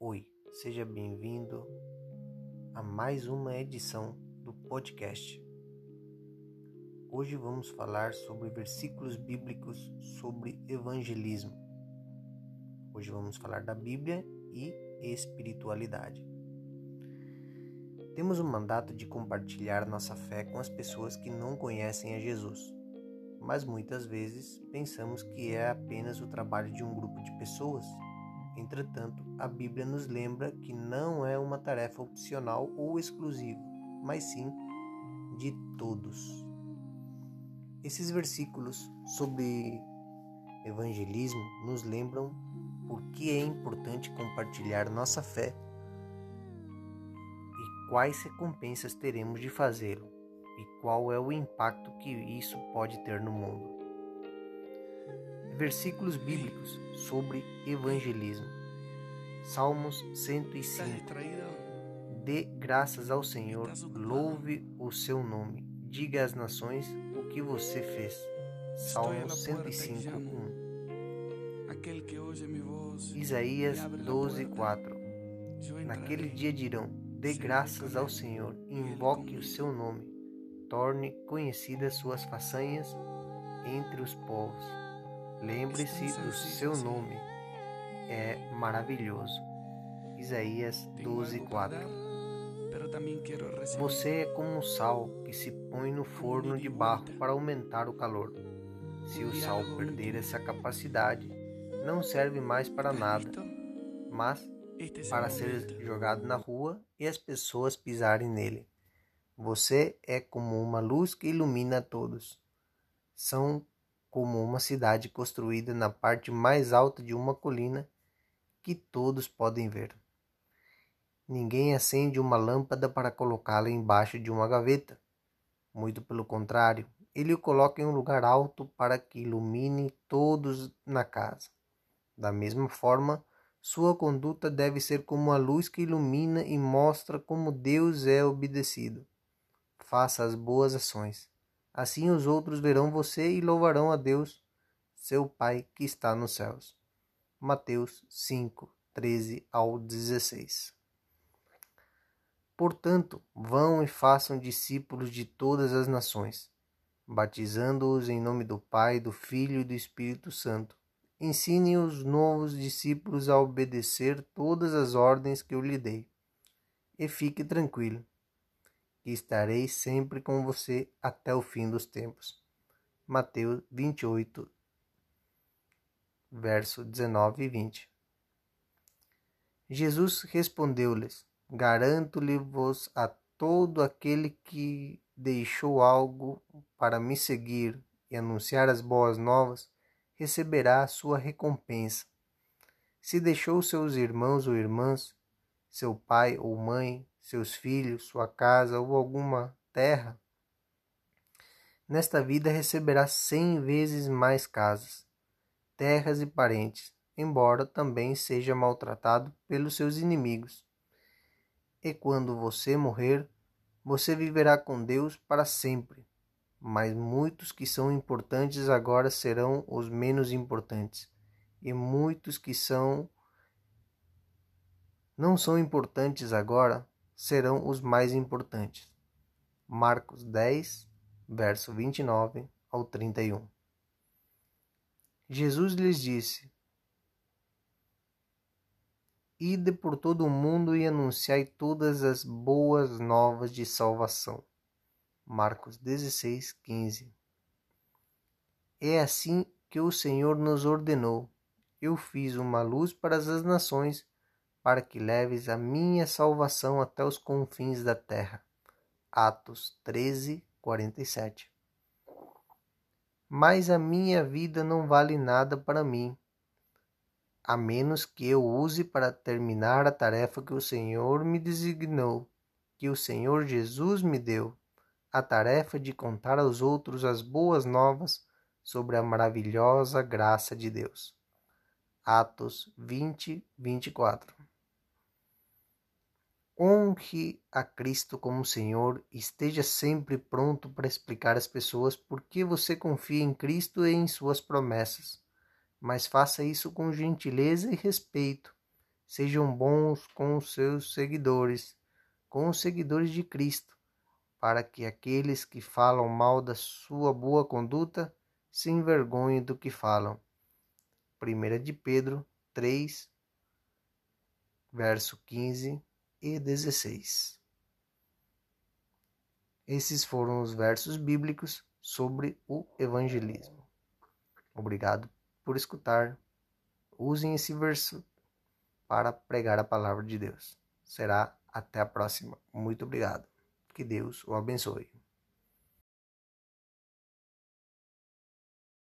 Oi, seja bem-vindo a mais uma edição do podcast. Hoje vamos falar sobre versículos bíblicos sobre evangelismo. Hoje vamos falar da Bíblia e espiritualidade. Temos o mandato de compartilhar nossa fé com as pessoas que não conhecem a Jesus, mas muitas vezes pensamos que é apenas o trabalho de um grupo de pessoas Entretanto, a Bíblia nos lembra que não é uma tarefa opcional ou exclusiva, mas sim de todos. Esses versículos sobre evangelismo nos lembram por que é importante compartilhar nossa fé e quais recompensas teremos de fazê-lo e qual é o impacto que isso pode ter no mundo versículos bíblicos sobre evangelismo. Salmos 105. Dê graças ao Senhor, louve o seu nome, diga às nações o que você fez. Salmos 105, 1. Isaías 12, 4. Naquele dia dirão: Dê graças ao Senhor, invoque o seu nome, torne conhecidas suas façanhas entre os povos. Lembre-se do seu nome. É maravilhoso. Isaías 12, 4. Você é como um sal que se põe no forno de barro para aumentar o calor. Se o sal perder essa capacidade, não serve mais para nada, mas para ser jogado na rua e as pessoas pisarem nele. Você é como uma luz que ilumina a todos. São como uma cidade construída na parte mais alta de uma colina que todos podem ver. Ninguém acende uma lâmpada para colocá-la embaixo de uma gaveta. Muito pelo contrário, ele o coloca em um lugar alto para que ilumine todos na casa. Da mesma forma, sua conduta deve ser como a luz que ilumina e mostra como Deus é obedecido. Faça as boas ações Assim os outros verão você e louvarão a Deus, seu Pai que está nos céus. Mateus 5, 13 ao 16. Portanto, vão e façam discípulos de todas as nações, batizando-os em nome do Pai, do Filho e do Espírito Santo. Ensine os novos discípulos a obedecer todas as ordens que eu lhe dei. E fique tranquilo que estarei sempre com você até o fim dos tempos. Mateus 28, verso 19 e 20. Jesus respondeu-lhes: Garanto-lhe-vos a todo aquele que deixou algo para me seguir e anunciar as boas novas, receberá a sua recompensa. Se deixou seus irmãos ou irmãs, seu pai ou mãe, seus filhos, sua casa ou alguma terra, nesta vida receberá cem vezes mais casas, terras e parentes, embora também seja maltratado pelos seus inimigos. E quando você morrer, você viverá com Deus para sempre. Mas muitos que são importantes agora serão os menos importantes, e muitos que são não são importantes agora serão os mais importantes. Marcos 10, verso 29 ao 31. Jesus lhes disse: Ide por todo o mundo e anunciai todas as boas novas de salvação. Marcos 16, 15. É assim que o Senhor nos ordenou. Eu fiz uma luz para as nações para que leves a minha salvação até os confins da terra. Atos 13, 47. Mas a minha vida não vale nada para mim, a menos que eu use para terminar a tarefa que o Senhor me designou, que o Senhor Jesus me deu, a tarefa de contar aos outros as boas novas sobre a maravilhosa graça de Deus. Atos 20, 24. Honre a Cristo como Senhor e esteja sempre pronto para explicar às pessoas por que você confia em Cristo e em suas promessas. Mas faça isso com gentileza e respeito, Sejam bons com os seus seguidores, com os seguidores de Cristo, para que aqueles que falam mal da sua boa conduta se envergonhem do que falam. 1 de Pedro 3, verso 15 e 16. Esses foram os versos bíblicos sobre o evangelismo. Obrigado por escutar. Usem esse verso para pregar a palavra de Deus. Será até a próxima. Muito obrigado. Que Deus o abençoe.